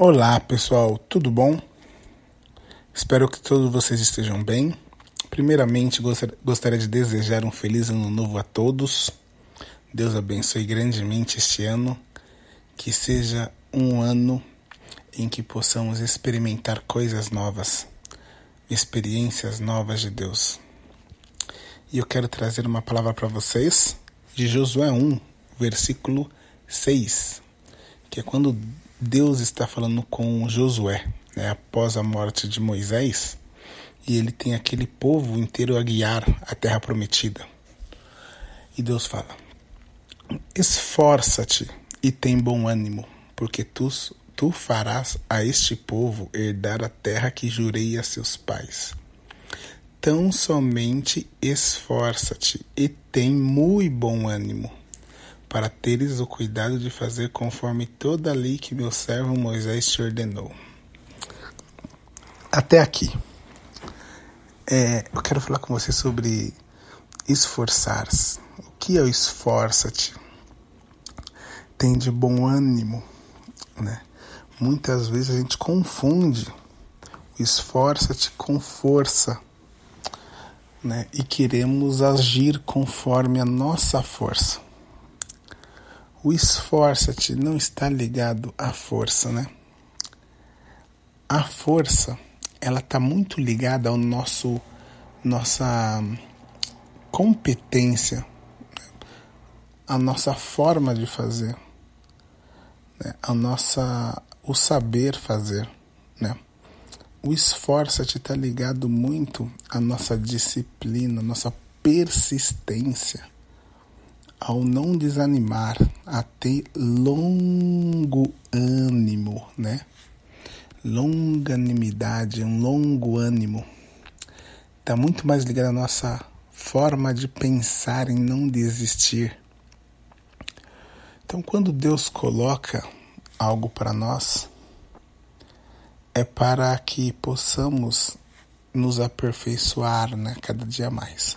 Olá pessoal, tudo bom? Espero que todos vocês estejam bem. Primeiramente, gostaria de desejar um feliz ano novo a todos. Deus abençoe grandemente este ano. Que seja um ano em que possamos experimentar coisas novas, experiências novas de Deus. E eu quero trazer uma palavra para vocês de Josué 1, versículo 6, que é quando Deus está falando com Josué, né, após a morte de Moisés, e ele tem aquele povo inteiro a guiar a terra prometida. E Deus fala: Esforça-te e tem bom ânimo, porque tu, tu farás a este povo herdar a terra que jurei a seus pais. Tão somente esforça-te e tem muito bom ânimo para teres o cuidado de fazer conforme toda a lei que meu servo Moisés te ordenou. Até aqui. É, eu quero falar com você sobre esforçar-se. O que é o esforça-te? Tem de bom ânimo, né? Muitas vezes a gente confunde o esforça-te com força, né? E queremos agir conforme a nossa força. O esforça-te não está ligado à força, né? A força, ela está muito ligada ao nosso nossa competência, a nossa forma de fazer, né? a nossa o saber fazer, né? O esforça-te está ligado muito à nossa disciplina, à nossa persistência ao não desanimar, a ter longo ânimo, né? Longanimidade, um longo ânimo. Está muito mais ligado à nossa forma de pensar em não desistir. Então, quando Deus coloca algo para nós, é para que possamos nos aperfeiçoar né, cada dia mais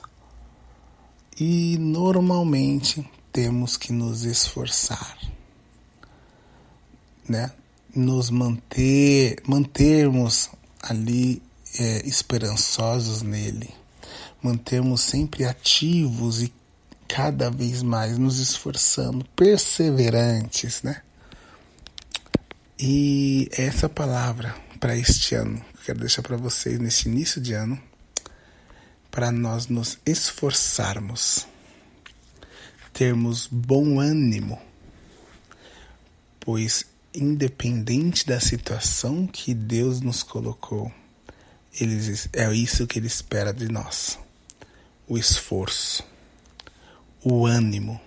e normalmente temos que nos esforçar, né? Nos manter, mantermos ali é, esperançosos nele, mantermos sempre ativos e cada vez mais nos esforçando, perseverantes, né? E essa palavra para este ano, quero deixar para vocês nesse início de ano, para nós nos esforçarmos, termos bom ânimo, pois, independente da situação que Deus nos colocou, eles, é isso que Ele espera de nós: o esforço, o ânimo,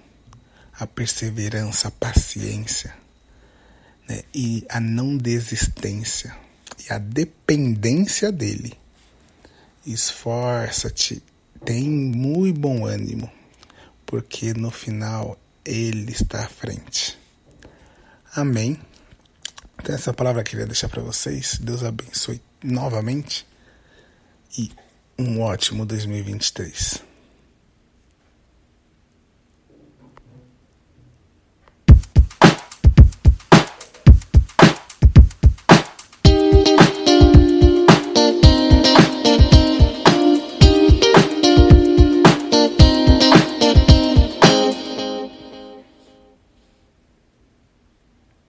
a perseverança, a paciência né? e a não desistência e a dependência dele esforça-te, tem muito bom ânimo, porque no final Ele está à frente. Amém. Então, essa palavra eu queria deixar para vocês. Deus abençoe novamente e um ótimo 2023.